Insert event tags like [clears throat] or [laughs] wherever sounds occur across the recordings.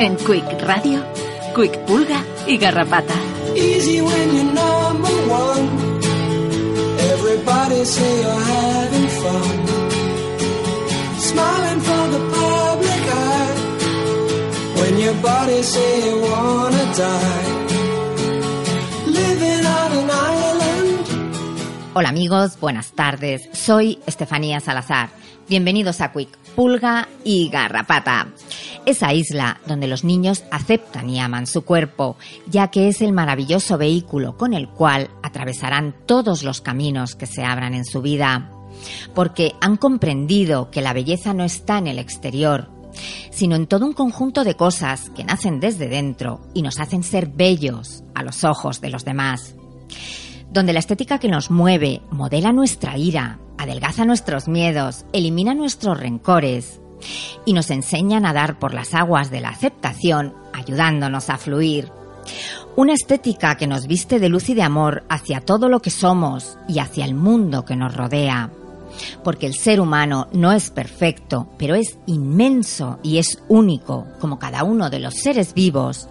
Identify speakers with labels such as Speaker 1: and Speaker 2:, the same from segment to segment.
Speaker 1: En Quick Radio, Quick Pulga y Garrapata.
Speaker 2: Easy when you're number one. Everybody say you're having fun. Smiling for the public eye. When your body say you wanna die. Living on an island.
Speaker 3: Hola amigos, buenas tardes. Soy Estefanía Salazar. Bienvenidos a Quick Pulga y Garrapata. Esa isla donde los niños aceptan y aman su cuerpo, ya que es el maravilloso vehículo con el cual atravesarán todos los caminos que se abran en su vida. Porque han comprendido que la belleza no está en el exterior, sino en todo un conjunto de cosas que nacen desde dentro y nos hacen ser bellos a los ojos de los demás donde la estética que nos mueve modela nuestra ira, adelgaza nuestros miedos, elimina nuestros rencores y nos enseña a nadar por las aguas de la aceptación, ayudándonos a fluir. Una estética que nos viste de luz y de amor hacia todo lo que somos y hacia el mundo que nos rodea. Porque el ser humano no es perfecto, pero es inmenso y es único, como cada uno de los seres vivos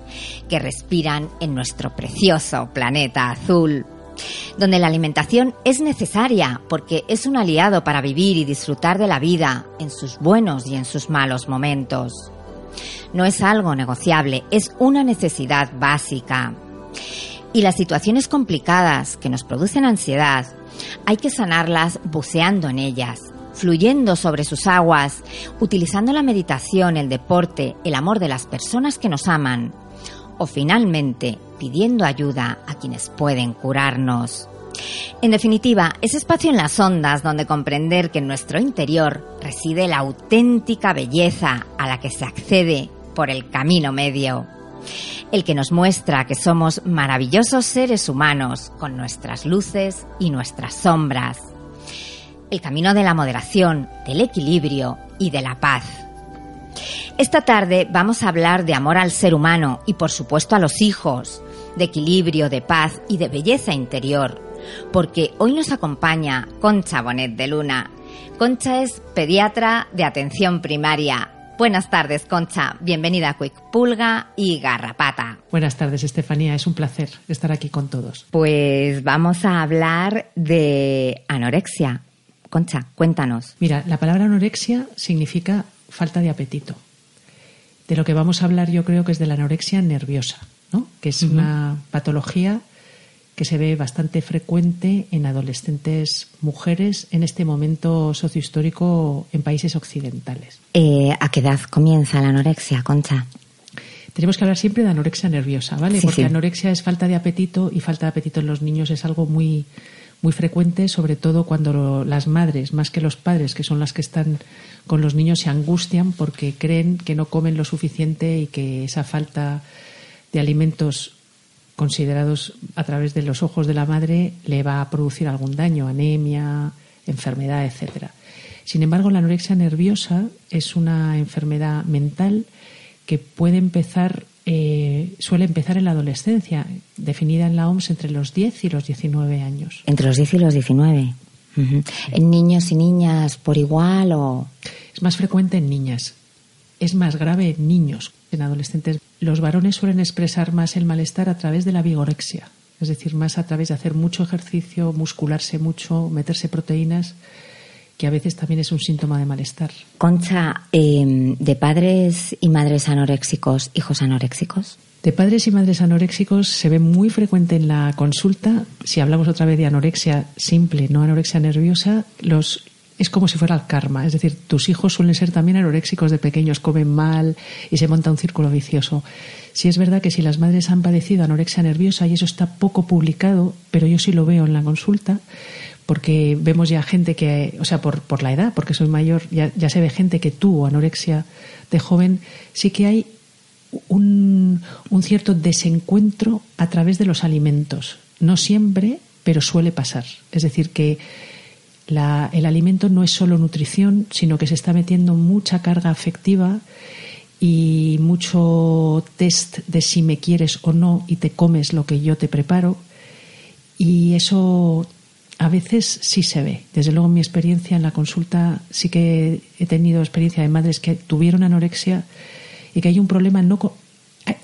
Speaker 3: que respiran en nuestro precioso planeta azul donde la alimentación es necesaria porque es un aliado para vivir y disfrutar de la vida en sus buenos y en sus malos momentos. No es algo negociable, es una necesidad básica. Y las situaciones complicadas que nos producen ansiedad, hay que sanarlas buceando en ellas, fluyendo sobre sus aguas, utilizando la meditación, el deporte, el amor de las personas que nos aman, o finalmente pidiendo ayuda a quienes pueden curarnos. En definitiva, ese espacio en las ondas donde comprender que en nuestro interior reside la auténtica belleza a la que se accede por el camino medio. El que nos muestra que somos maravillosos seres humanos con nuestras luces y nuestras sombras. El camino de la moderación, del equilibrio y de la paz. Esta tarde vamos a hablar de amor al ser humano y por supuesto a los hijos, de equilibrio, de paz y de belleza interior, porque hoy nos acompaña Concha Bonet de Luna. Concha es pediatra de atención primaria. Buenas tardes, Concha. Bienvenida a Quick Pulga y Garrapata.
Speaker 4: Buenas tardes, Estefanía. Es un placer estar aquí con todos.
Speaker 3: Pues vamos a hablar de anorexia. Concha, cuéntanos.
Speaker 4: Mira, la palabra anorexia significa falta de apetito. De lo que vamos a hablar yo creo que es de la anorexia nerviosa, ¿no? que es una patología que se ve bastante frecuente en adolescentes mujeres en este momento sociohistórico en países occidentales.
Speaker 3: Eh, ¿A qué edad comienza la anorexia, Concha?
Speaker 4: Tenemos que hablar siempre de anorexia nerviosa, ¿vale?
Speaker 3: Sí,
Speaker 4: Porque
Speaker 3: sí.
Speaker 4: anorexia es falta de apetito y falta de apetito en los niños es algo muy muy frecuente, sobre todo cuando lo- las madres, más que los padres, que son las que están con los niños, se angustian porque creen que no comen lo suficiente y que esa falta de alimentos considerados a través de los ojos de la madre le va a producir algún daño, anemia, enfermedad, etcétera. Sin embargo, la anorexia nerviosa es una enfermedad mental que puede empezar, eh, suele empezar en la adolescencia, definida en la OMS entre los 10 y los 19 años.
Speaker 3: Entre los 10 y los 19. Ujú. ¿En niños y niñas por igual o...?
Speaker 4: Es más frecuente en niñas, es más grave en niños, en adolescentes. Los varones suelen expresar más el malestar a través de la vigorexia, es decir, más a través de hacer mucho ejercicio, muscularse mucho, meterse proteínas, que a veces también es un síntoma de malestar.
Speaker 3: Concha, eh, de padres y madres anoréxicos, hijos anoréxicos.
Speaker 4: De padres y madres anoréxicos se ve muy frecuente en la consulta. Si hablamos otra vez de anorexia simple, no anorexia nerviosa, los es como si fuera el karma. Es decir, tus hijos suelen ser también anoréxicos de pequeños, comen mal y se monta un círculo vicioso. Sí es verdad que si las madres han padecido anorexia nerviosa, y eso está poco publicado, pero yo sí lo veo en la consulta, porque vemos ya gente que, o sea, por, por la edad, porque soy mayor, ya, se ve gente que tuvo anorexia de joven, sí que hay un, un cierto desencuentro a través de los alimentos. No siempre, pero suele pasar. Es decir, que el alimento no es solo nutrición, sino que se está metiendo mucha carga afectiva y mucho test de si me quieres o no y te comes lo que yo te preparo. Y eso a veces sí se ve. Desde luego, en mi experiencia en la consulta sí que he tenido experiencia de madres que tuvieron anorexia y que hay un problema no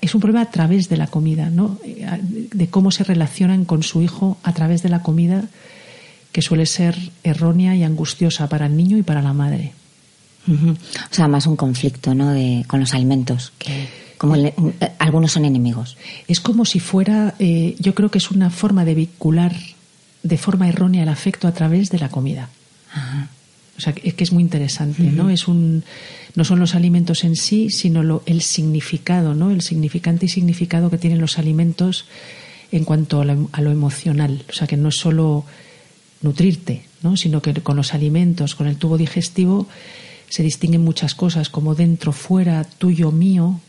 Speaker 4: es un problema a través de la comida, ¿no? De cómo se relacionan con su hijo a través de la comida que suele ser errónea y angustiosa para el niño y para la madre.
Speaker 3: O sea, más un conflicto, ¿no? De, con los alimentos, que como algunos son enemigos.
Speaker 4: Es como si fuera, eh, yo creo que es una forma de vincular de forma errónea el afecto a través de la comida. O sea, es que es muy interesante, ¿no? Es un, no son los alimentos en sí, sino lo, el significado, ¿no? El significante y significado que tienen los alimentos en cuanto a lo, a lo emocional. O sea, que no es solo nutrirte, ¿no? sino que con los alimentos, con el tubo digestivo, se distinguen muchas cosas, como dentro, fuera, tuyo, mío,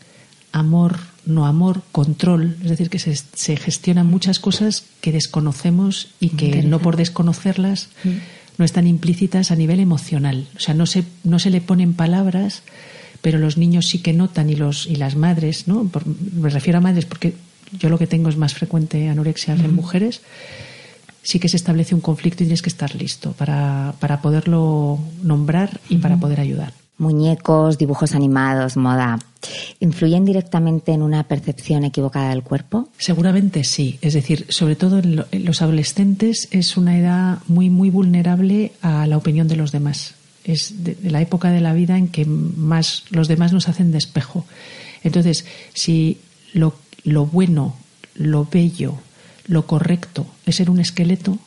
Speaker 4: amor, no amor, control. Es decir, que se, se gestionan muchas cosas que desconocemos y que no por desconocerlas mm. no están implícitas a nivel emocional. O sea, no se, no se le ponen palabras, pero los niños sí que notan y, los, y las madres, ¿no? me refiero a madres porque yo lo que tengo es más frecuente anorexia en mujeres sí que se establece un conflicto y tienes que estar listo para, para poderlo nombrar y para poder ayudar.
Speaker 3: Muñecos, dibujos animados, moda, ¿influyen directamente en una percepción equivocada del cuerpo?
Speaker 4: Seguramente sí. Es decir, sobre todo en, los adolescentes es una edad muy, muy vulnerable a la opinión de los demás. Es la época de la vida en que más los demás nos hacen de espejo. Entonces, si lo, lo bueno, lo bello, lo correcto es ser un esqueleto,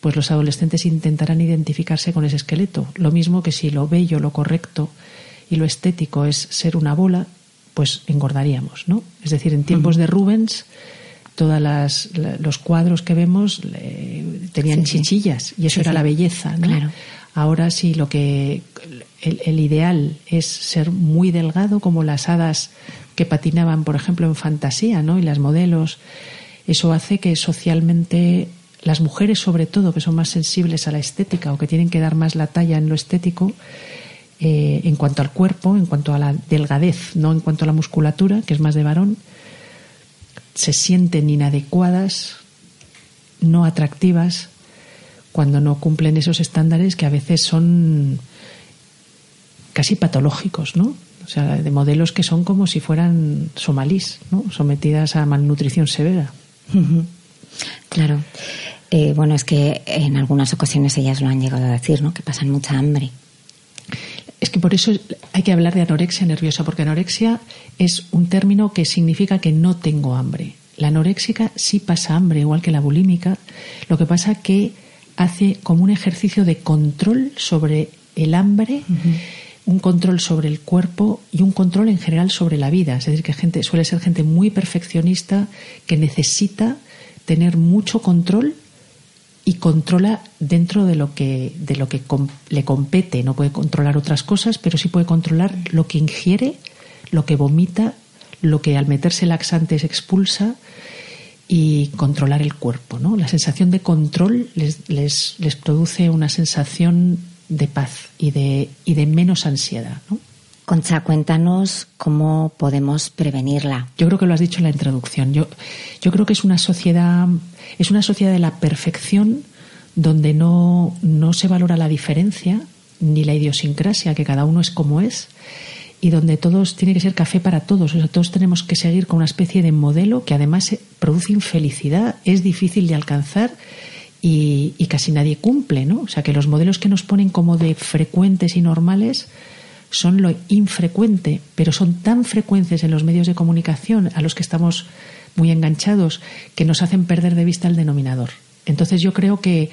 Speaker 4: pues los adolescentes intentarán identificarse con ese esqueleto. Lo mismo que si lo bello, lo correcto y lo estético es ser una bola, pues engordaríamos, ¿no? Es decir, en tiempos de Rubens, todos los cuadros que vemos tenían chichillas y eso era la belleza, ¿no? Ahora sí, lo que el, ideal es ser muy delgado, como las hadas que patinaban, por ejemplo, en fantasía, ¿no? Y las modelos eso hace que socialmente las mujeres, sobre todo, que son más sensibles a la estética o que tienen que dar más la talla en lo estético, eh, en cuanto al cuerpo, en cuanto a la delgadez, no en cuanto a la musculatura, que es más de varón, se sienten inadecuadas, no atractivas, cuando no cumplen esos estándares que a veces son casi patológicos, ¿no? O sea, de modelos que son como si fueran somalíes, ¿no? Sometidas a malnutrición severa.
Speaker 3: Claro. Eh, bueno, es que en algunas ocasiones ellas lo han llegado a decir, ¿no? Que pasan mucha hambre.
Speaker 4: Es que por eso hay que hablar de anorexia nerviosa, porque anorexia es un término que significa que no tengo hambre. La anoréxica sí pasa hambre, igual que la bulímica. Lo que pasa que hace como un ejercicio de control sobre el hambre un control sobre el cuerpo y un control en general sobre la vida. Es decir, que gente suele ser gente muy perfeccionista que necesita tener mucho control y controla dentro de lo que de lo que le compete. No puede controlar otras cosas, pero sí puede controlar lo que ingiere, lo que vomita, lo que al meterse laxantes expulsa y controlar el cuerpo. ¿no? La sensación de control les, les, les produce una sensación de paz y de, y de menos ansiedad. ¿no?
Speaker 3: Concha, cuéntanos cómo podemos prevenirla.
Speaker 4: Yo creo que lo has dicho en la introducción. Yo, yo creo que es una sociedad, es una sociedad de la perfección donde no, no se valora la diferencia ni la idiosincrasia, que cada uno es como es, y donde todos tiene que ser café para todos. O sea, todos tenemos que seguir con una especie de modelo que además produce infelicidad, es difícil de alcanzar y, casi nadie cumple, ¿no? O sea, que los modelos que nos ponen como de frecuentes y normales son lo infrecuente, pero son tan frecuentes en los medios de comunicación a los que estamos muy enganchados que nos hacen perder de vista el denominador. Entonces yo creo que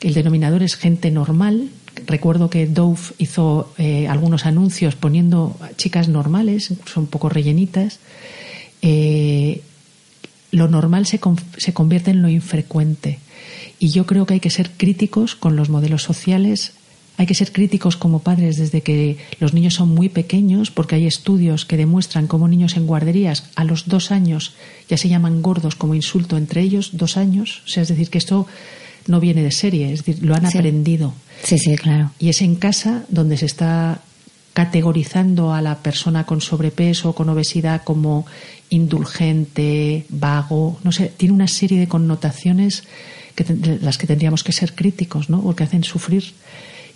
Speaker 4: el denominador es gente normal, recuerdo que Dove hizo eh, algunos anuncios poniendo chicas normales, incluso un poco rellenitas. Eh, lo normal se, se convierte en lo infrecuente. Y yo creo que hay que ser críticos con los modelos sociales hay que ser críticos como padres desde que los niños son muy pequeños, porque hay estudios que demuestran cómo niños en guarderías a los dos años ya se llaman gordos como insulto entre ellos, dos años. O sea, es decir, que esto no viene de serie, es decir, lo han aprendido.
Speaker 3: Sí, sí, claro.
Speaker 4: Y es en casa donde se está categorizando a la persona con sobrepeso o con obesidad como indulgente, vago, no sé, tiene una serie de connotaciones que las que tendríamos que ser críticos, ¿no? Porque hacen sufrir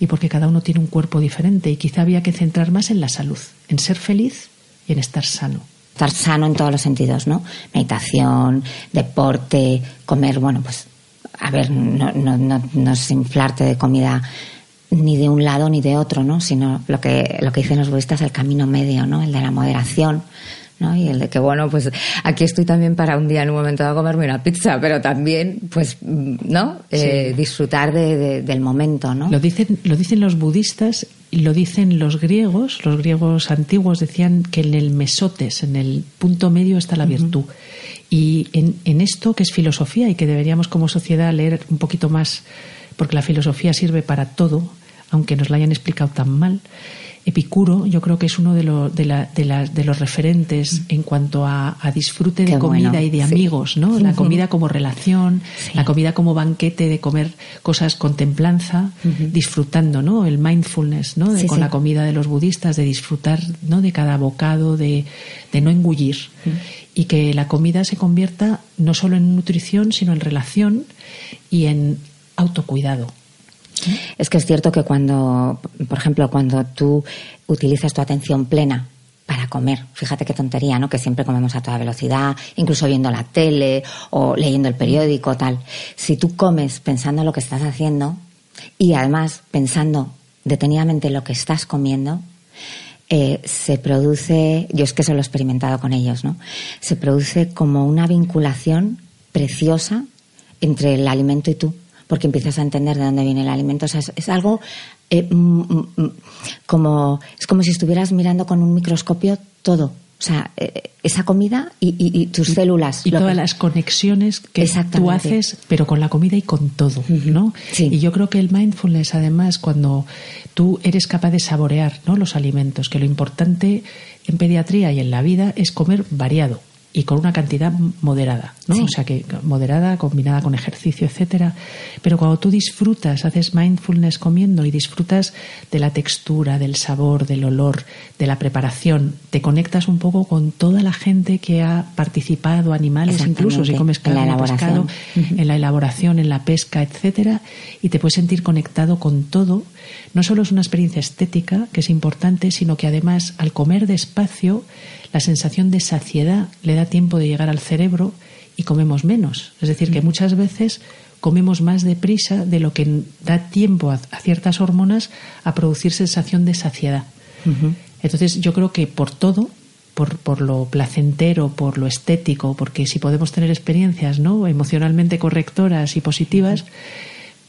Speaker 4: y porque cada uno tiene un cuerpo diferente y quizá había que centrar más en la salud, en ser feliz y en estar sano.
Speaker 3: Estar sano en todos los sentidos, ¿no? Meditación, deporte, comer, bueno, pues, a ver, no, no, no, no es inflarte de comida ni de un lado ni de otro, ¿no? Sino lo que, lo que dicen los budistas, el camino medio, ¿no? El de la moderación, y el de que, bueno, pues aquí estoy también para un día en un momento de comerme una pizza, pero también, pues, ¿no? Eh, disfrutar del momento, ¿no?
Speaker 4: Lo dicen, lo dicen los budistas y lo dicen los griegos. Los griegos antiguos decían que en el mesotes, en el punto medio, está la virtud. Y en, en esto, que es filosofía y que deberíamos como sociedad leer un poquito más, porque la filosofía sirve para todo, aunque nos la hayan explicado tan mal, Epicuro, yo creo que es uno de, de, los referentes mm. en cuanto a, disfrute de comida y de amigos, ¿no? La comida como relación, la comida como banquete de comer cosas con templanza, disfrutando, ¿no? El mindfulness, ¿no? con la comida de los budistas, de disfrutar, ¿no? De cada bocado, de, no engullir. Y que la comida se convierta no solo en nutrición, sino en relación y en autocuidado.
Speaker 3: Es que es cierto que cuando, por ejemplo, cuando tú utilizas tu atención plena para comer. Fíjate qué tontería, ¿no? Que siempre comemos a toda velocidad, incluso viendo la tele o leyendo el periódico, tal. Si tú comes pensando en lo que estás haciendo y además pensando detenidamente lo que estás comiendo, eh, se produce, yo es que eso lo he experimentado con ellos, ¿no? Se produce como una vinculación preciosa entre el alimento y tú porque empiezas a entender de dónde viene el alimento. O sea, es, algo eh, mm, mm, mm, como es como si estuvieras mirando con un microscopio todo. O sea, eh, esa comida y, tus células.
Speaker 4: Y todas las conexiones que tú haces, pero con la comida y con todo, ¿no? Y yo creo que el mindfulness, además, cuando tú eres capaz de saborear ¿no? los alimentos, que lo importante en pediatría y en la vida es comer variado y con una cantidad moderada, ¿no? O sea que moderada, combinada con ejercicio, etcétera. Pero cuando tú disfrutas, haces mindfulness comiendo y disfrutas de la textura, del sabor, del olor, de la preparación, te conectas un poco con toda la gente que ha participado, animales incluso, si comes carne pescado, en la elaboración, en la pesca, etcétera, y te puedes sentir conectado con todo. No solo es una experiencia estética, que es importante, sino que además al comer despacio la sensación de saciedad le da tiempo de llegar al cerebro y comemos menos. Es decir, que mm. muchas veces comemos más deprisa de lo que da tiempo a, ciertas hormonas a producir sensación de saciedad. Entonces yo creo que por todo, por, por, lo placentero, por lo estético, porque si podemos tener experiencias ¿no? emocionalmente correctoras y positivas,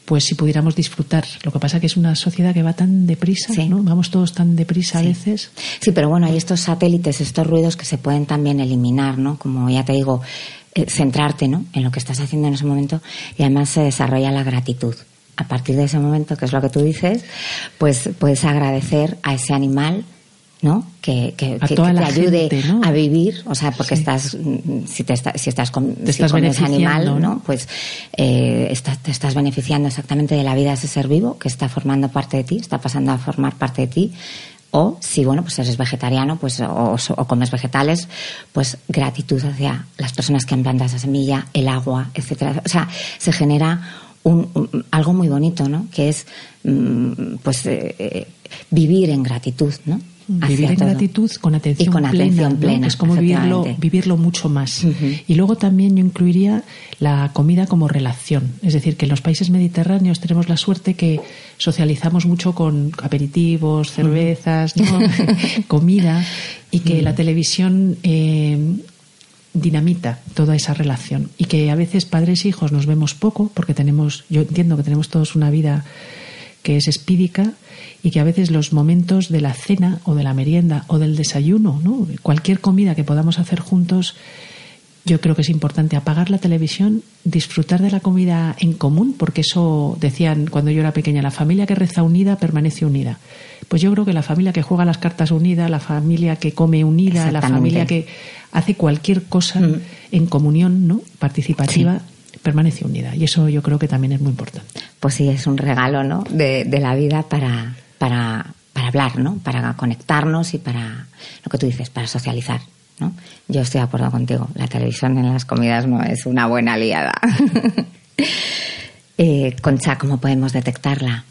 Speaker 4: pues si pudiéramos disfrutar. Lo que pasa que es una sociedad que va tan deprisa, ¿no? Vamos todos tan deprisa a veces.
Speaker 3: Sí, pero bueno, hay estos satélites, estos ruidos que se pueden también eliminar, ¿no? Como ya te digo, eh, centrarte, ¿no? En lo que estás haciendo en ese momento y además se desarrolla la gratitud. A partir de ese momento, que es lo que tú dices, pues puedes agradecer a ese animal ¿no? Que, que, te ayude a vivir, o sea, porque estás, si, te si estás con,
Speaker 4: ese
Speaker 3: animal, ¿no? Pues eh, te estás beneficiando exactamente de la vida de ese ser vivo que está formando parte de ti, está pasando a formar parte de ti. O si, bueno, pues eres vegetariano, pues, o, comes vegetales, pues gratitud hacia las personas que han plantado esa semilla, el agua, etcétera. O sea, se genera un, algo muy bonito, ¿no? Que es, mm, pues, eh, eh, vivir en gratitud, ¿no?
Speaker 4: Vivir en gratitud con atención, plena, es como vivirlo, vivirlo mucho más. Y luego también yo incluiría la comida como relación. Es decir, que en los países mediterráneos tenemos la suerte que socializamos mucho con aperitivos, cervezas, [laughs] comida, y que la televisión eh, dinamita toda esa relación. Y que a veces padres e hijos nos vemos poco, porque tenemos, yo entiendo que tenemos todos una vida que es espídica y que a veces los momentos de la cena o de la merienda o del desayuno, ¿no? cualquier comida que podamos hacer juntos, yo creo que es importante apagar la televisión, disfrutar de la comida en común, porque eso decían cuando yo era pequeña, la familia que reza unida permanece unida. Pues yo creo que la familia que juega las cartas unida, la familia que come unida, la familia que hace cualquier cosa mm. en comunión, ¿no? participativa, permanece unida. Y eso yo creo que también es muy importante.
Speaker 3: Pues sí, es un regalo, ¿no? De, de la vida para, para, para hablar, ¿no? Para conectarnos y para lo que tú dices, para socializar. ¿no? Yo estoy de acuerdo contigo. La televisión en las comidas no es una buena aliada. [laughs] eh, Concha, ¿cómo podemos detectarla?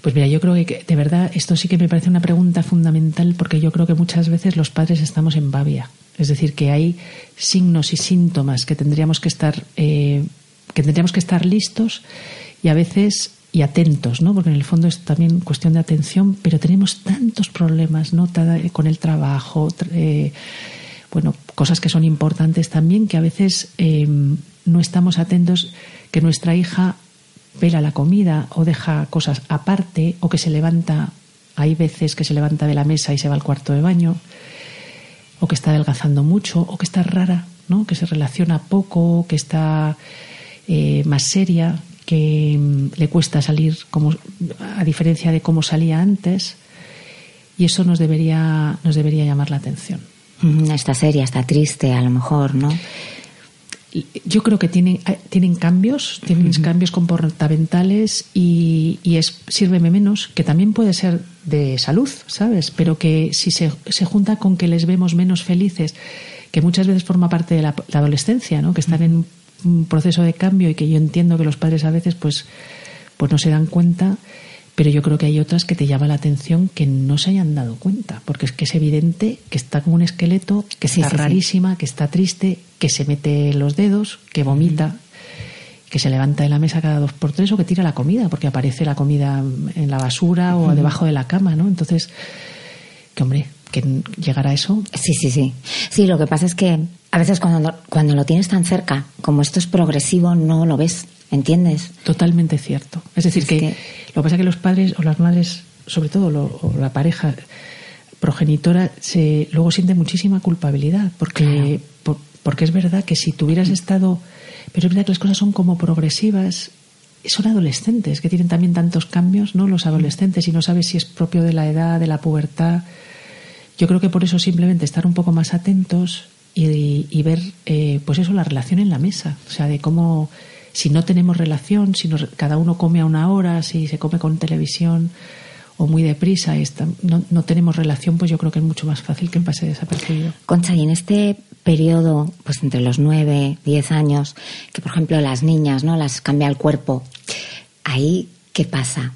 Speaker 4: Pues mira, yo creo que de verdad esto sí que me parece una pregunta fundamental porque yo creo que muchas veces los padres estamos en babia. Es decir, que hay signos y síntomas que tendríamos que estar, eh, que tendríamos que estar listos y a veces y atentos, ¿no? Porque en el fondo es también cuestión de atención, pero tenemos tantos problemas, ¿no? Con el trabajo, eh, bueno, cosas que son importantes también que a veces eh, no estamos atentos que nuestra hija vela la comida o deja cosas aparte o que se levanta, hay veces que se levanta de la mesa y se va al cuarto de baño o que está adelgazando mucho o que está rara, ¿no? que se relaciona poco, que está eh, más seria, que mm, le cuesta salir como a diferencia de cómo salía antes y eso nos debería nos debería llamar la atención.
Speaker 3: Está seria, está triste, a lo mejor, ¿no?
Speaker 4: yo creo que tienen, tienen cambios, tienen cambios comportamentales y, y es sírveme menos, que también puede ser de salud, ¿sabes? Pero que si se, se junta con que les vemos menos felices, que muchas veces forma parte de la, adolescencia, ¿no? Que están en un proceso de cambio y que yo entiendo que los padres a veces pues, pues no se dan cuenta pero yo creo que hay otras que te llama la atención que no se hayan dado cuenta, porque es que es evidente que está como un esqueleto, que está rarísima, que está triste, que se mete los dedos, que vomita, que se levanta de la mesa cada dos por tres o que tira la comida, porque aparece la comida en la basura o debajo de la cama, ¿no? Entonces, que hombre, que llegar a eso.
Speaker 3: Sí, sí, sí. Sí, lo que pasa es que a veces cuando, cuando lo tienes tan cerca, como esto es progresivo, no lo ves, ¿entiendes?
Speaker 4: Totalmente cierto. Es decir, que lo que pasa es que los padres o las madres, sobre todo o la pareja progenitora, se, luego siente muchísima culpabilidad, porque, porque es verdad que si tuvieras estado. Pero es verdad que las cosas son como progresivas. Son adolescentes que tienen también tantos cambios, ¿no? Los adolescentes, y no sabes si es propio de la edad, de la pubertad. Yo creo que por eso simplemente estar un poco más atentos y, ver, eh, pues eso, la relación en la mesa. O sea, de cómo si no tenemos relación, si cada uno come a una hora, si se come con televisión o muy deprisa y no, no, tenemos relación, pues yo creo que es mucho más fácil que pase desapercibido.
Speaker 3: Concha, y en este periodo, pues entre los nueve, diez años, que por ejemplo las niñas, ¿no? Las cambia el cuerpo, ahí, ¿qué pasa?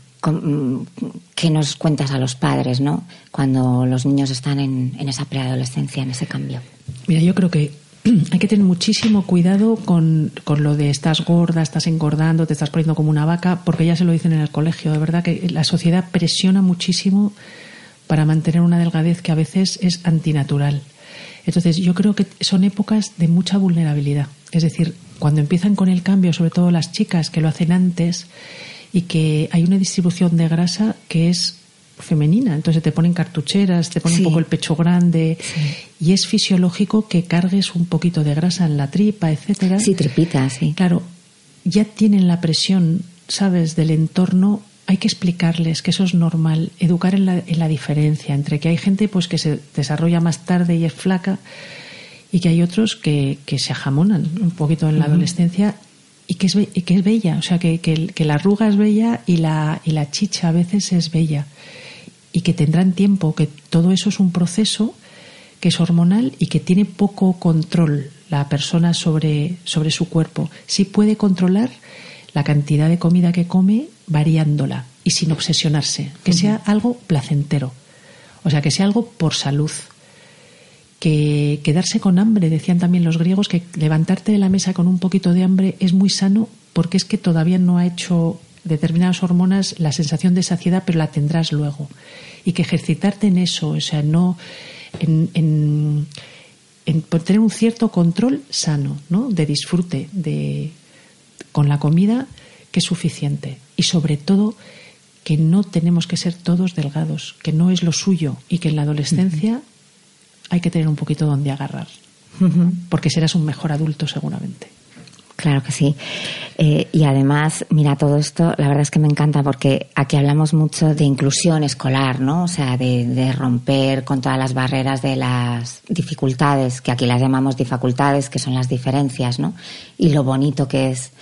Speaker 3: ¿Qué nos cuentas a los padres, ¿no? Cuando los niños están en esa preadolescencia, en ese cambio.
Speaker 4: Mira, yo creo que [clears throat] hay que tener muchísimo cuidado con, con, lo de estás gorda, estás engordando, te estás poniendo como una vaca, porque ya se lo dicen en el colegio. De verdad que la sociedad presiona muchísimo para mantener una delgadez que a veces es antinatural. Entonces, yo creo que son épocas de mucha vulnerabilidad. Es decir, cuando empiezan con el cambio, sobre todo las chicas que lo hacen antes, y que hay una distribución de grasa que es femenina, entonces te ponen cartucheras, te ponen un poco el pecho grande. Y es fisiológico que cargues un poquito de grasa en la tripa, etcétera.
Speaker 3: Sí, tripita, sí.
Speaker 4: Claro, ya tienen la presión, sabes, del entorno. Hay que explicarles que eso es normal, educar en la, en la diferencia entre que hay gente pues que se desarrolla más tarde y es flaca y que hay otros que, que se ajamonan un poquito en la adolescencia y que es, y que es bella, o sea, que, que, que, la arruga es bella y la, y la chicha a veces es bella y que tendrán tiempo, que todo eso es un proceso que es hormonal y que tiene poco control la persona sobre, sobre su cuerpo. Sí puede controlar la cantidad de comida que come variándola y sin obsesionarse, que sea algo placentero, o sea, que sea algo por salud. Que quedarse con hambre, decían también los griegos, que levantarte de la mesa con un poquito de hambre es muy sano porque es que todavía no ha hecho determinadas hormonas la sensación de saciedad, pero la tendrás luego. Y que ejercitarte en eso, o sea, no en, en, tener un cierto control sano, ¿no? De disfrute de, con la comida que es suficiente. Y sobre todo que no tenemos que ser todos delgados, que no es lo suyo y que en la adolescencia hay que tener un poquito donde agarrar, porque serás un mejor adulto seguramente.
Speaker 3: Claro que sí. Eh, y además, mira, todo esto, la verdad es que me encanta porque aquí hablamos mucho de inclusión escolar, ¿no? O sea, de, romper con todas las barreras de las dificultades, que aquí las llamamos dificultades, que son las diferencias, ¿no? Y lo bonito que es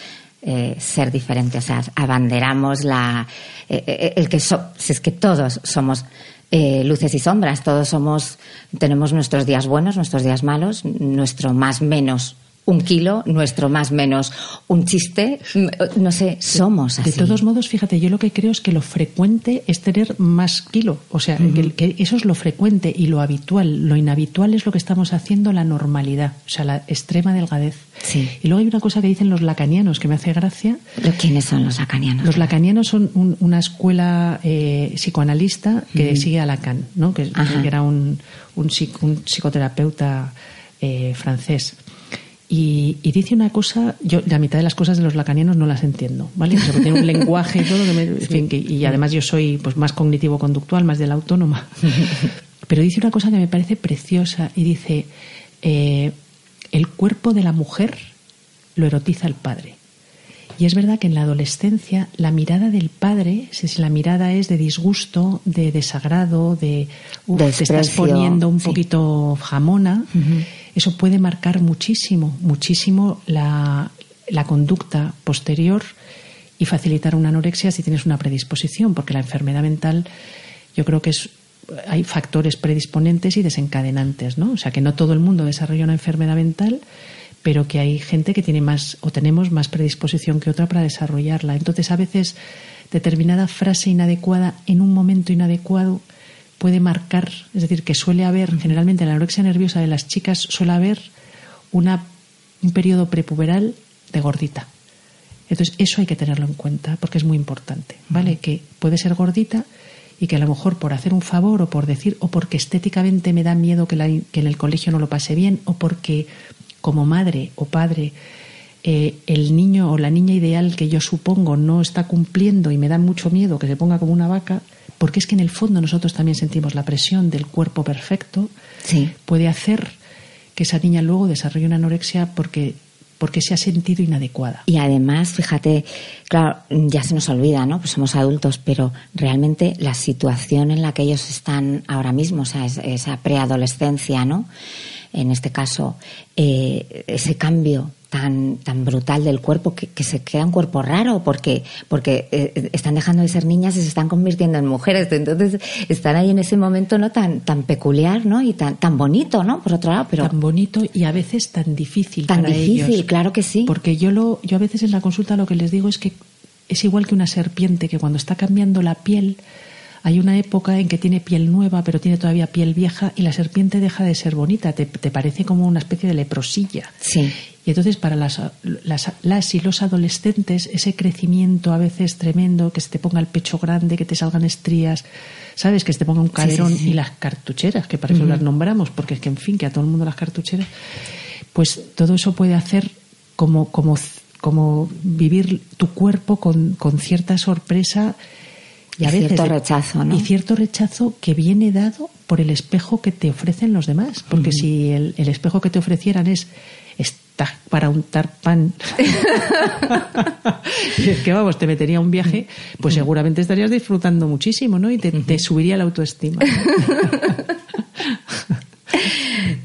Speaker 3: eh, ser diferente. O sea, abanderamos la, eh, el que so, es que todos somos luces y sombras, todos somos, tenemos nuestros días buenos, nuestros días malos, nuestro más menos un kilo, nuestro más menos un chiste, no sé, somos así.
Speaker 4: De todos modos, fíjate, yo lo que creo es que lo frecuente es tener más kilo, o sea, que, eso es lo frecuente y lo habitual, lo inhabitual es lo que estamos haciendo la normalidad, o sea, la extrema delgadez.
Speaker 3: Sí.
Speaker 4: Y luego hay una cosa que dicen los lacanianos que me hace gracia.
Speaker 3: ¿Quiénes son los lacanianos?
Speaker 4: Los lacanianos son una escuela eh, psicoanalista que sigue a Lacan, ¿no? que, era un, un, psicoterapeuta eh, francés. Y, dice una cosa, yo la mitad de las cosas de los lacanianos no las entiendo, ¿vale? tiene un lenguaje y todo, y además yo soy pues más cognitivo-conductual, más de la autónoma. [laughs] Pero dice una cosa que me parece preciosa y dice, eh, el cuerpo de la mujer lo erotiza el padre. Y es verdad que en la adolescencia la mirada del padre, si la mirada es de disgusto, de desagrado, de, te estás poniendo un poquito jamona, eso puede marcar muchísimo, muchísimo la, conducta posterior y facilitar una anorexia si tienes una predisposición, porque la enfermedad mental yo creo que es hay factores predisponentes y desencadenantes, ¿no? O sea que no todo el mundo desarrolla una enfermedad mental, pero que hay gente que tiene más o tenemos más predisposición que otra para desarrollarla. Entonces, a veces determinada frase inadecuada en un momento inadecuado puede marcar, es decir, que suele haber, generalmente en la anorexia nerviosa de las chicas suele haber una, un periodo prepuberal de gordita. Entonces, eso hay que tenerlo en cuenta porque es muy importante, ¿vale? Que puede ser gordita y que a lo mejor por hacer un favor o por decir, o porque estéticamente me da miedo que, que en el colegio no lo pase bien, o porque como madre o padre eh, el niño o la niña ideal que yo supongo no está cumpliendo y me da mucho miedo que se ponga como una vaca, porque es que en el fondo nosotros también sentimos la presión del cuerpo perfecto, puede hacer que esa niña luego desarrolle una anorexia porque porque se ha sentido inadecuada.
Speaker 3: Y además, fíjate, claro, ya se nos olvida, ¿no? Pues somos adultos, pero realmente la situación en la que ellos están ahora mismo, o sea, esa preadolescencia, ¿no? En este caso, eh, ese cambio tan, tan brutal del cuerpo que, se queda un cuerpo raro porque, porque eh, están dejando de ser niñas y se están convirtiendo en mujeres. Entonces están ahí en ese momento no tan, tan peculiar ¿no? y tan, tan bonito, ¿no? Por otro lado, pero...
Speaker 4: Tan bonito y a veces tan difícil.
Speaker 3: Tan difícil, claro que sí.
Speaker 4: Porque yo, lo, yo a veces en la consulta lo que les digo es que es igual que una serpiente que cuando está cambiando la piel hay una época en que tiene piel nueva, pero tiene todavía piel vieja y la serpiente deja de ser bonita, te, parece como una especie de leprosilla.
Speaker 3: Sí.
Speaker 4: Y entonces para las, las, y los adolescentes ese crecimiento a veces tremendo, que se te ponga el pecho grande, que te salgan estrías, ¿sabes? Que se te ponga un caderón y las cartucheras, que para eso las nombramos, porque es que en fin, que a todo el mundo las cartucheras, pues todo eso puede hacer como, como, como vivir tu cuerpo con, con cierta sorpresa
Speaker 3: y, a veces, cierto rechazo, ¿no?
Speaker 4: Y cierto rechazo que viene dado por el espejo que te ofrecen los demás. Porque si el, espejo que te ofrecieran es está para untar pan [laughs] y es que vamos, te metería un viaje, pues seguramente estarías disfrutando muchísimo, ¿no? Y te, subiría la autoestima. [laughs]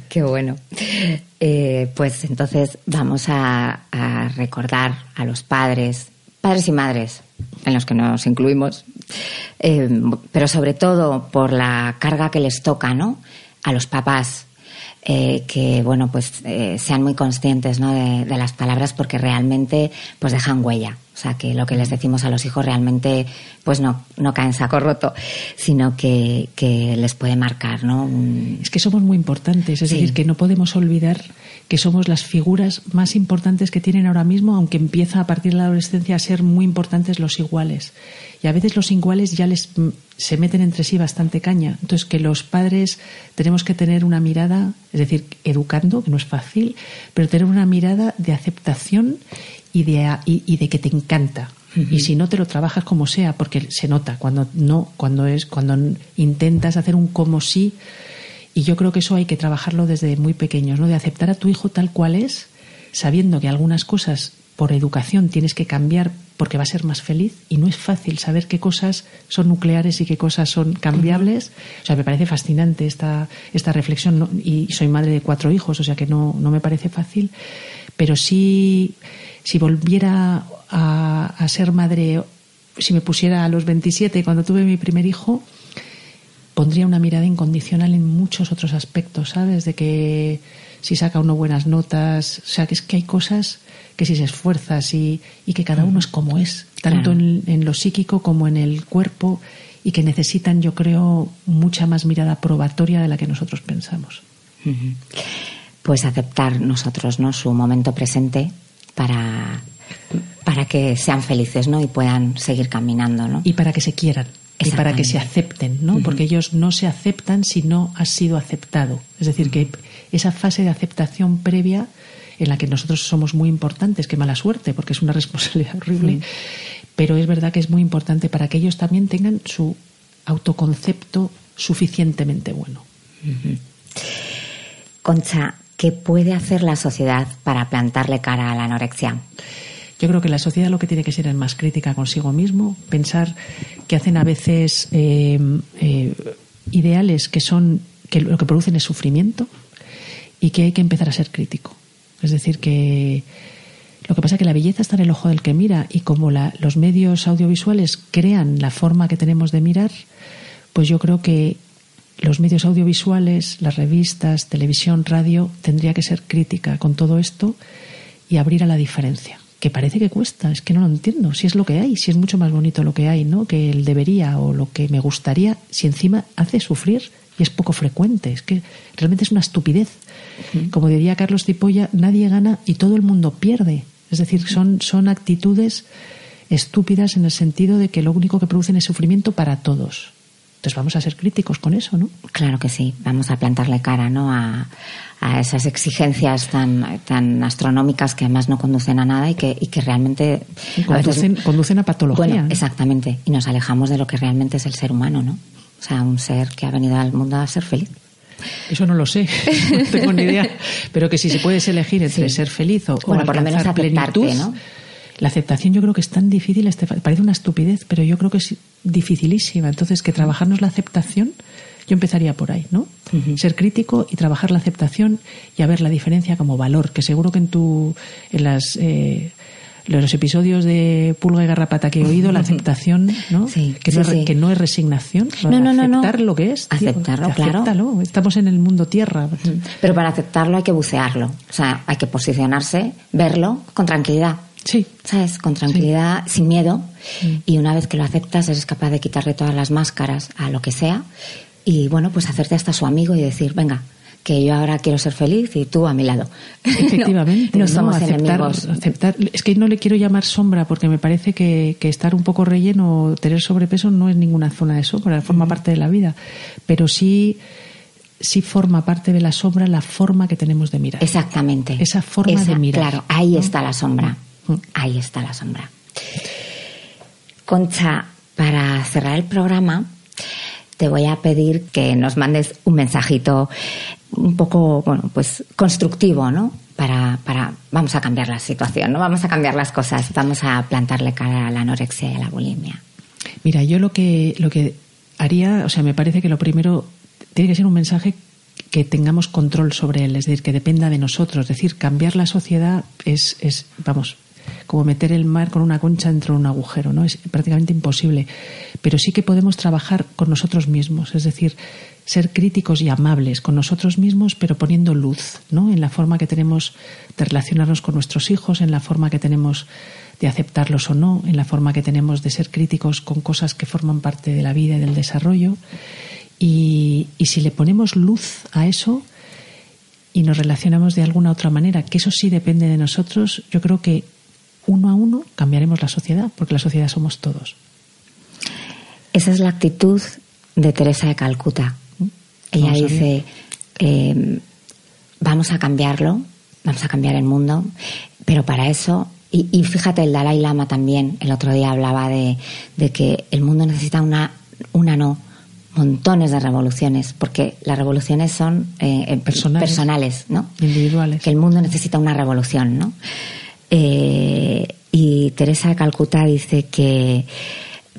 Speaker 3: Qué bueno. Eh, pues entonces vamos a recordar a los padres, padres y madres, en los que nos incluimos, eh, pero sobre todo por la carga que les toca, ¿no? A los papás, eh, que bueno pues eh, sean muy conscientes ¿no? de, las palabras porque realmente pues dejan huella o sea que lo que les decimos a los hijos realmente pues no no cae en saco roto sino que, que les puede marcar no
Speaker 4: es que somos muy importantes es decir que no podemos olvidar que somos las figuras más importantes que tienen ahora mismo, aunque empieza a partir de la adolescencia a ser muy importantes los iguales. Y a veces los iguales ya les mm, se meten entre sí bastante caña. Entonces que los padres tenemos que tener una mirada, es decir, educando, que no es fácil, pero tener una mirada de aceptación y de, y, de que te encanta. Y si no te lo trabajas como sea, porque se nota cuando no, cuando es, cuando intentas hacer un como sí, y yo creo que eso hay que trabajarlo desde muy pequeños, ¿no? De aceptar a tu hijo tal cual es, sabiendo que algunas cosas por educación tienes que cambiar porque va a ser más feliz y no es fácil saber qué cosas son nucleares y qué cosas son cambiables. O sea, me parece fascinante esta, esta reflexión y soy madre de cuatro hijos, o sea que no, no me parece fácil, pero sí, si volviera a, ser madre, si me pusiera a los 27 cuando tuve mi primer hijo, pondría una mirada incondicional en muchos otros aspectos, ¿sabes? De que si saca uno buenas notas, o sea, que es que hay cosas que si se esfuerzas y, y que cada uno es como es, tanto en, en, lo psíquico como en el cuerpo, y que necesitan, yo creo, mucha más mirada probatoria de la que nosotros pensamos.
Speaker 3: Pues aceptar nosotros, ¿no? Su momento presente para, para que sean felices, ¿no? Y puedan seguir caminando, ¿no?
Speaker 4: Y para que se quieran. Y para que se acepten, ¿no? Uh -huh. Porque ellos no se aceptan si no has sido aceptado. Es decir, que esa fase de aceptación previa en la que nosotros somos muy importantes, qué mala suerte, porque es una [laughs] responsabilidad horrible, pero es verdad que es muy importante para que ellos también tengan su autoconcepto suficientemente bueno.
Speaker 3: Uh -huh. Concha, ¿qué puede hacer la sociedad para plantarle cara a la anorexia?
Speaker 4: Yo creo que la sociedad lo que tiene que ser es más crítica consigo mismo, pensar que hacen a veces eh, eh, ideales que son que lo que producen es sufrimiento y que hay que empezar a ser crítico. Es decir, que lo que pasa es que la belleza está en el ojo del que mira y como la, los medios audiovisuales crean la forma que tenemos de mirar, pues yo creo que los medios audiovisuales, las revistas, televisión, radio, tendría que ser crítica con todo esto y abrir a la diferencia. Que parece que cuesta, es que no lo entiendo. Si es lo que hay, si es mucho más bonito lo que hay, ¿no? Que el debería o lo que me gustaría, si encima hace sufrir y es poco frecuente. Es que realmente es una estupidez. Como diría Carlos Cipolla, nadie gana y todo el mundo pierde. Es decir, son, son actitudes estúpidas en el sentido de que lo único que producen es sufrimiento para todos. Entonces vamos a ser críticos con eso, ¿no?
Speaker 3: Claro que sí, vamos a plantarle cara, ¿no? A, a esas exigencias tan, tan astronómicas que además no conducen a nada y que, y que realmente...
Speaker 4: Conducen a, veces, conducen a patología.
Speaker 3: Bueno, exactamente, y nos alejamos de lo que realmente es el ser humano, ¿no? O sea, un ser que ha venido al mundo a ser feliz.
Speaker 4: Eso no lo sé, no tengo ni idea. [laughs] Pero que si se puedes elegir entre sí. ser feliz o,
Speaker 3: bueno,
Speaker 4: o
Speaker 3: por lo menos
Speaker 4: plenitud,
Speaker 3: ¿no?
Speaker 4: La aceptación yo creo que es tan difícil, este, parece una estupidez, pero yo creo que es dificilísima. Entonces, que trabajarnos la aceptación, yo empezaría por ahí, ¿no? Uh -huh. Ser crítico y trabajar la aceptación y a ver la diferencia como valor, que seguro que en tu, en las, eh, los episodios de Pulga y Garrapata que he oído, la aceptación, ¿no?
Speaker 3: Sí,
Speaker 4: que, no,
Speaker 3: sí.
Speaker 4: que, no, es resignación,
Speaker 3: no, no, no,
Speaker 4: aceptar lo que es.
Speaker 3: Tío, aceptarlo, claro.
Speaker 4: Acéptalo. Estamos en el mundo tierra.
Speaker 3: Pero para aceptarlo hay que bucearlo, o sea, hay que posicionarse, verlo con tranquilidad.
Speaker 4: Sí.
Speaker 3: ¿Sabes? Con tranquilidad, sí. sin miedo. Sí. Y una vez que lo aceptas, eres capaz de quitarle todas las máscaras a lo que sea. Y bueno, pues hacerte hasta su amigo y decir, venga, que yo ahora quiero ser feliz y tú a mi lado. [laughs]
Speaker 4: Efectivamente.
Speaker 3: no, no somos
Speaker 4: aceptar,
Speaker 3: enemigos.
Speaker 4: Aceptar, es que no le quiero llamar sombra porque me parece que, que estar un poco relleno o tener sobrepeso no es ninguna zona de sombra, forma mm. parte de la vida. Pero sí sí forma parte de la sombra la forma que tenemos de mirar.
Speaker 3: Exactamente.
Speaker 4: Esa forma
Speaker 3: Esa,
Speaker 4: de mirar.
Speaker 3: Claro, ahí ¿no? está la sombra. Ahí está la sombra. Concha, para cerrar el programa, te voy a pedir que nos mandes un mensajito un poco, bueno, pues constructivo, ¿no? Para, para, vamos a cambiar la situación, ¿no? Vamos a cambiar las cosas, vamos a plantarle cara a la anorexia y a la bulimia.
Speaker 4: Mira, yo lo que, lo que haría, o sea, me parece que lo primero tiene que ser un mensaje que tengamos control sobre él, es decir, que dependa de nosotros. Es decir, cambiar la sociedad es, es vamos, como meter el mar con una concha dentro de un agujero, ¿no? Es prácticamente imposible. Pero sí que podemos trabajar con nosotros mismos, es decir, ser críticos y amables con nosotros mismos, pero poniendo luz, ¿no? En la forma que tenemos de relacionarnos con nuestros hijos, en la forma que tenemos de aceptarlos o no, en la forma que tenemos de ser críticos con cosas que forman parte de la vida y del desarrollo. Y, y si le ponemos luz a eso y nos relacionamos de alguna otra manera, que eso sí depende de nosotros, yo creo que uno a uno cambiaremos la sociedad, porque la sociedad somos todos.
Speaker 3: Esa es la actitud de Teresa de Calcuta. Ella dice, eh, vamos a cambiarlo, vamos a cambiar el mundo, pero para eso Y, y fíjate, el Dalai Lama también el otro día hablaba de, de que el mundo necesita una, una no, montones de revoluciones, porque las revoluciones son eh, eh,
Speaker 4: Personales.
Speaker 3: personales, ¿no?
Speaker 4: Individuales.
Speaker 3: Que el mundo necesita una revolución, ¿no? Eh, y Teresa de Calcuta dice que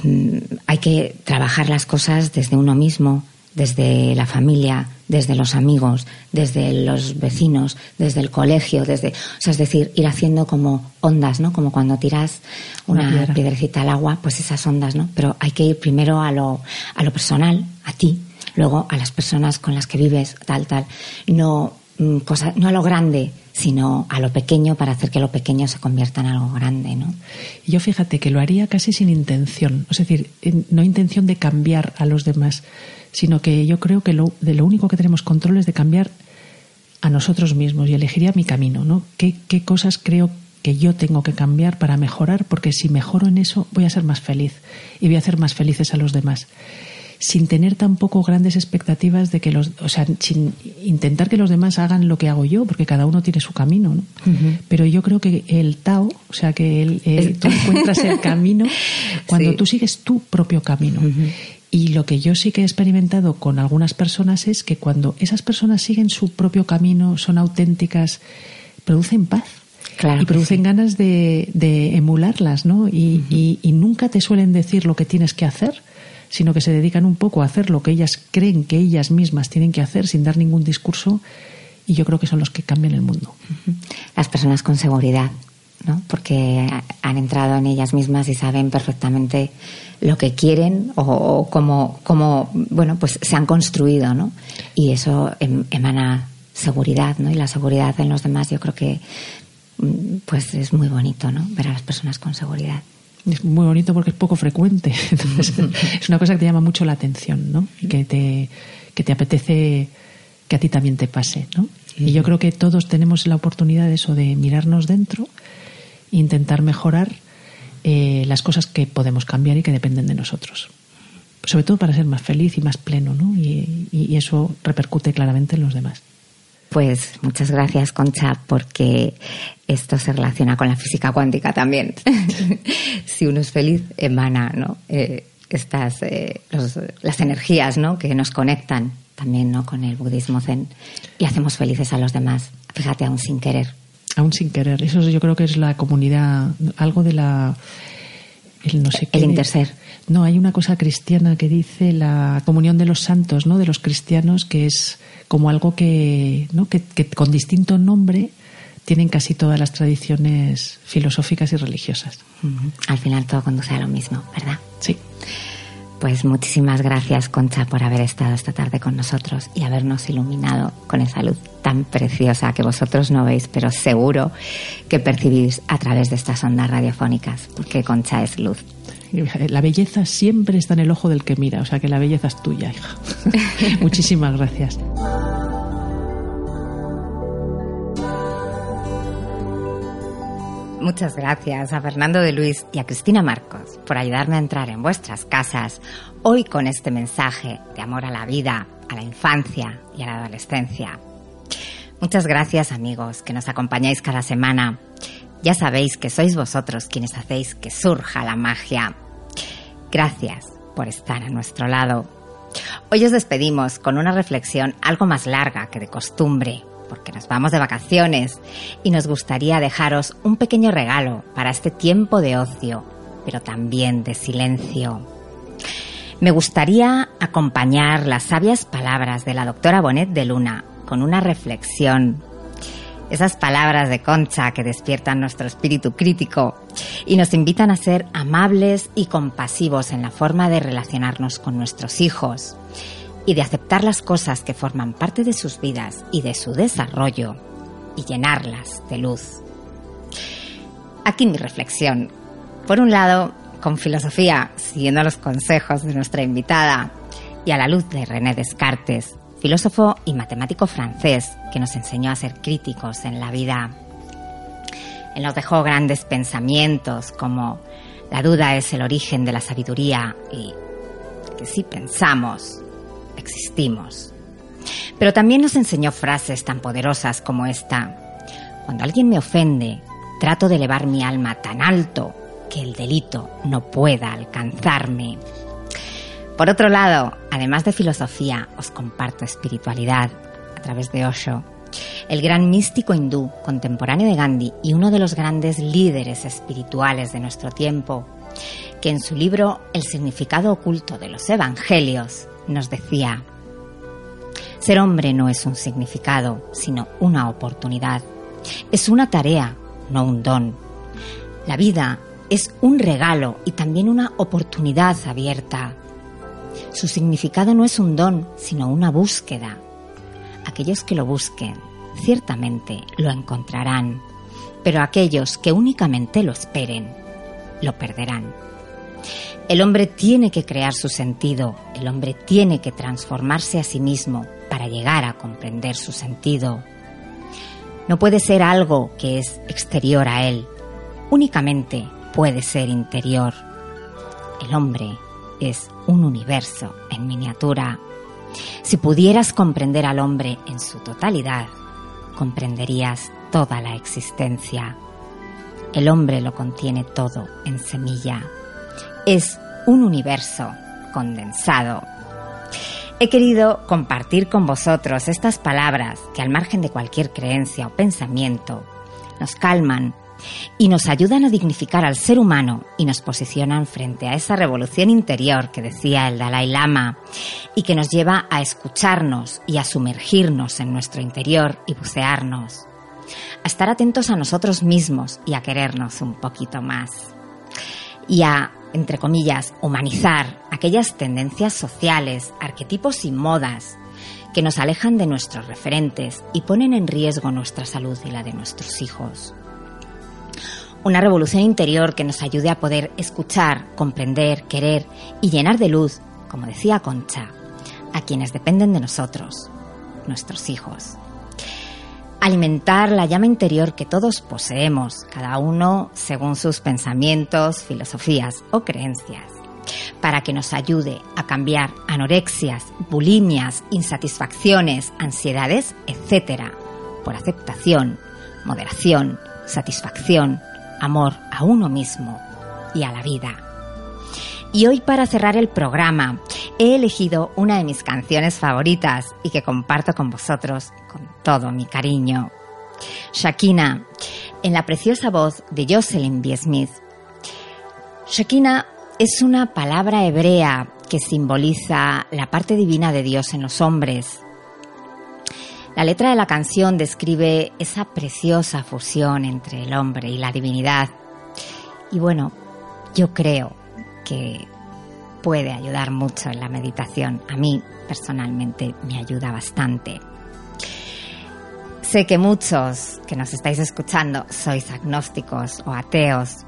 Speaker 3: mm, hay que trabajar las cosas desde uno mismo, desde la familia, desde los amigos, desde los vecinos, desde el colegio, desde, o sea, es decir, ir haciendo como ondas, ¿no? Como cuando tiras
Speaker 4: Una
Speaker 3: una,
Speaker 4: piedra.
Speaker 3: piedrecita al agua, pues esas ondas, ¿no? Pero hay que ir primero a lo, a lo personal, a ti, luego a las personas con las que vives, tal, tal. No, mm, cosa, no a lo grande, sino a lo pequeño para hacer que lo pequeño se convierta en algo grande, ¿no?
Speaker 4: Yo fíjate que lo haría casi sin intención, es decir, no intención de cambiar a los demás, sino que yo creo que lo, de lo único que tenemos control es de cambiar a nosotros mismos y elegiría mi camino, ¿no? ¿Qué, qué cosas creo que yo tengo que cambiar para mejorar? Porque si mejoro en eso voy a ser más feliz y voy a hacer más felices a los demás. Sin tener tampoco grandes expectativas de que los, o sea, sin intentar que los demás hagan lo que hago yo, porque cada uno tiene su camino, ¿no? Pero yo creo que el Tao, o sea, que el, el- tú encuentras el [laughs] camino cuando
Speaker 3: Sí.
Speaker 4: tú sigues tu propio camino. Y lo que yo sí que he experimentado con algunas personas es que cuando esas personas siguen su propio camino, son auténticas, producen paz.
Speaker 3: Claro
Speaker 4: y producen
Speaker 3: sí.
Speaker 4: ganas de, de emularlas, ¿no? Y, y- y nunca te suelen decir lo que tienes que hacer, sino que se dedican un poco a hacer lo que ellas creen que ellas mismas tienen que hacer sin dar ningún discurso. Y yo creo que son los que cambian el mundo.
Speaker 3: Las personas con seguridad, ¿no? Porque han entrado en ellas mismas y saben perfectamente lo que quieren o, o cómo, bueno, pues se han construido, ¿no? Y eso em- emana seguridad, ¿no? Y la seguridad en los demás yo creo que mm, pues es muy bonito, ¿no? Ver a las personas con seguridad.
Speaker 4: Es muy bonito porque es poco frecuente. [laughs] Entonces, es una cosa que te llama mucho la atención, ¿no? Y que te, que te apetece que a ti también te pase, ¿no? Y yo creo que todos tenemos la oportunidad de eso, de mirarnos dentro e intentar mejorar eh, las cosas que podemos cambiar y que dependen de nosotros. Sobre todo para ser más feliz y más pleno, ¿no? Y, y- y eso repercute claramente en los demás.
Speaker 3: Pues muchas gracias, Concha, porque esto se relaciona con la física cuántica también. [laughs] si uno es feliz, emana, ¿no? Eh, estas, eh, los- las energías, ¿no? Que nos conectan también, ¿no? Con el budismo zen y hacemos felices a los demás. Fíjate, aún sin querer.
Speaker 4: Aún sin querer. Eso yo creo que es la comunidad, algo de la... El, no sé
Speaker 3: El interser.
Speaker 4: No, hay una cosa cristiana que dice la comunión de los santos, ¿no? De los cristianos, que es como algo que, ¿no? que, que con distinto nombre tienen casi todas las tradiciones filosóficas y religiosas.
Speaker 3: Al final todo conduce a lo mismo, ¿verdad?
Speaker 4: Sí.
Speaker 3: Pues muchísimas gracias, Concha, por haber estado esta tarde con nosotros y habernos iluminado con esa luz tan preciosa que vosotros no veis, pero seguro que percibís a través de estas ondas radiofónicas, porque Concha es luz. [laughs]
Speaker 4: La belleza siempre está en el ojo del que mira, o sea que la belleza es tuya, hija. [laughs] Muchísimas gracias.
Speaker 3: Muchas gracias a Fernando de Luis y a Cristina Marcos por ayudarme a entrar en vuestras casas hoy con este mensaje de amor a la vida, a la infancia y a la adolescencia. Muchas gracias amigos que nos acompañáis cada semana. Ya sabéis que sois vosotros quienes hacéis que surja la magia. Gracias por estar a nuestro lado. Hoy os despedimos con una reflexión algo más larga que de costumbre, porque nos vamos de vacaciones y nos gustaría dejaros un pequeño regalo para este tiempo de ocio, pero también de silencio. Me gustaría acompañar las sabias palabras de la doctora Bonet de Luna con una reflexión. Esas palabras de Concha que despiertan nuestro espíritu crítico y nos invitan a ser amables y compasivos en la forma de relacionarnos con nuestros hijos y de aceptar las cosas que forman parte de sus vidas y de su desarrollo y llenarlas de luz. Aquí mi reflexión. Por un lado, con filosofía, siguiendo los consejos de nuestra invitada, y a la luz de René Descartes, filósofo y matemático francés que nos enseñó a ser críticos en la vida. Él nos dejó grandes pensamientos como la duda es el origen de la sabiduría y que si pensamos, existimos. Pero también nos enseñó frases tan poderosas como esta. Cuando alguien me ofende, trato de elevar mi alma tan alto que el delito no pueda alcanzarme. Por otro lado, además de filosofía, os comparto espiritualidad a través de Osho, el gran místico hindú contemporáneo de Gandhi y uno de los grandes líderes espirituales de nuestro tiempo, que en su libro El significado oculto de los evangelios nos decía, ser hombre no es un significado, sino una oportunidad. Es una tarea, no un don. La vida es un regalo y también una oportunidad abierta. Su significado no es un don, sino una búsqueda. Aquellos que lo busquen, ciertamente lo encontrarán, pero aquellos que únicamente lo esperen, lo perderán. El hombre tiene que crear su sentido, el hombre tiene que transformarse a sí mismo para llegar a comprender su sentido. No puede ser algo que es exterior a él, únicamente puede ser interior. El hombre es un universo en miniatura. Si pudieras comprender al hombre en su totalidad, comprenderías toda la existencia. El hombre lo contiene todo en semilla. Es un universo condensado. He querido compartir con vosotros estas palabras que al margen de cualquier creencia o pensamiento nos calman y nos ayudan a dignificar al ser humano y nos posicionan frente a esa revolución interior que decía el Dalai Lama y que nos lleva a escucharnos y a sumergirnos en nuestro interior y bucearnos, a estar atentos a nosotros mismos y a querernos un poquito más y a entre comillas, humanizar aquellas tendencias sociales, arquetipos y modas que nos alejan de nuestros referentes y ponen en riesgo nuestra salud y la de nuestros hijos una revolución interior que nos ayude a poder escuchar, comprender, querer y llenar de luz, como decía Concha, a quienes dependen de nosotros, nuestros hijos. Alimentar la llama interior que todos poseemos, cada uno según sus pensamientos, filosofías o creencias, para que nos ayude a cambiar anorexias, bulimias, insatisfacciones, ansiedades, etc., por aceptación, moderación, satisfacción, amor a uno mismo y a la vida. Y hoy para cerrar el programa he elegido una de mis canciones favoritas y que comparto con vosotros con todo mi cariño. Shakina, en la preciosa voz de Jocelyn B. Smith. Shakina es una palabra hebrea que simboliza la parte divina de Dios en los hombres. La letra de la canción describe esa preciosa fusión entre el hombre y la divinidad. Y bueno, yo creo que puede ayudar mucho en la meditación. A mí personalmente me ayuda bastante. Sé que muchos que nos estáis escuchando sois agnósticos o ateos,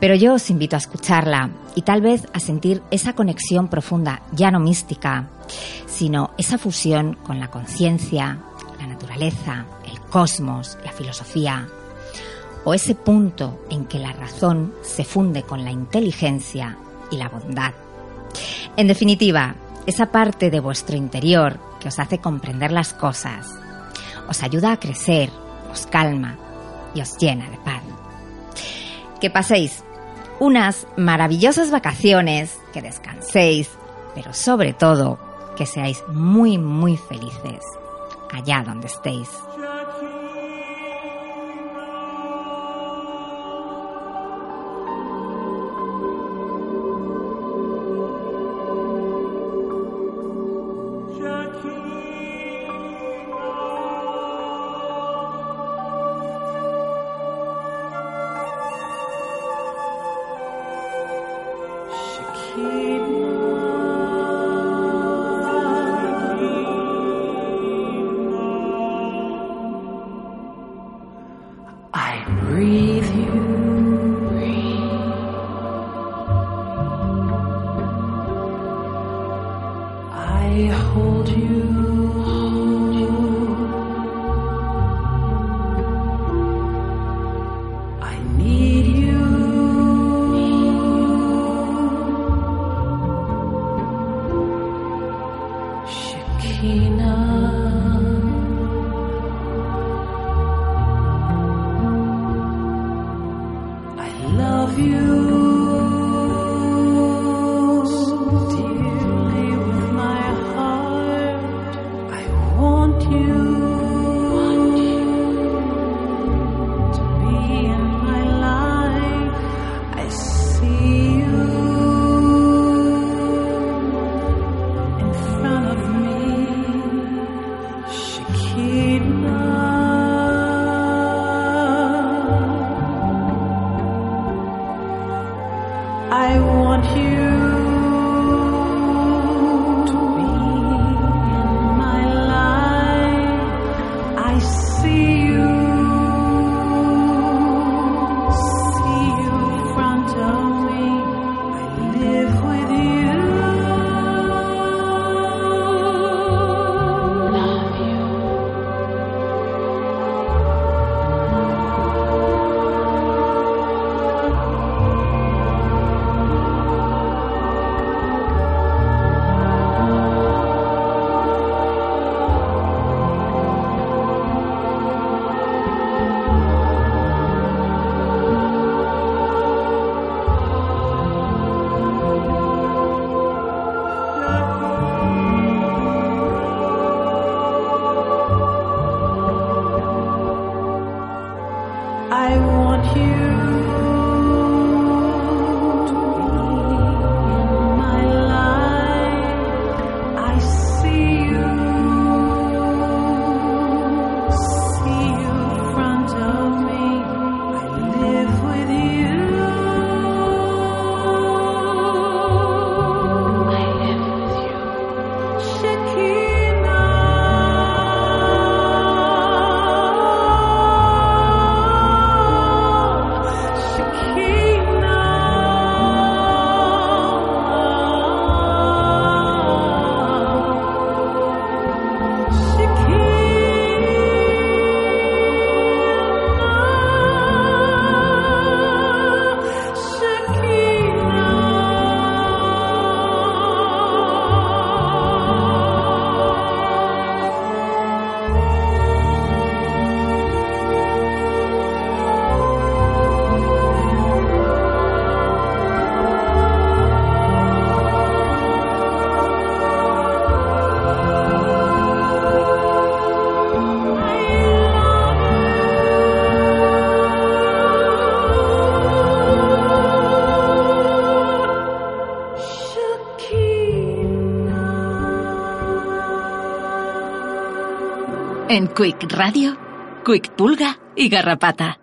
Speaker 3: pero yo os invito a escucharla y tal vez a sentir esa conexión profunda, ya no mística, sino esa fusión con la conciencia, naturaleza, el cosmos, la filosofía, o ese punto en que la razón se funde con la inteligencia y la bondad. En definitiva, esa parte de vuestro interior que os hace comprender las cosas, os ayuda a crecer, os calma y os llena de paz. Que paséis unas maravillosas vacaciones, que descanséis, pero sobre todo que seáis muy, muy felices allá donde estéis.
Speaker 1: Quick Radio, Quick Pulga y Garrapata.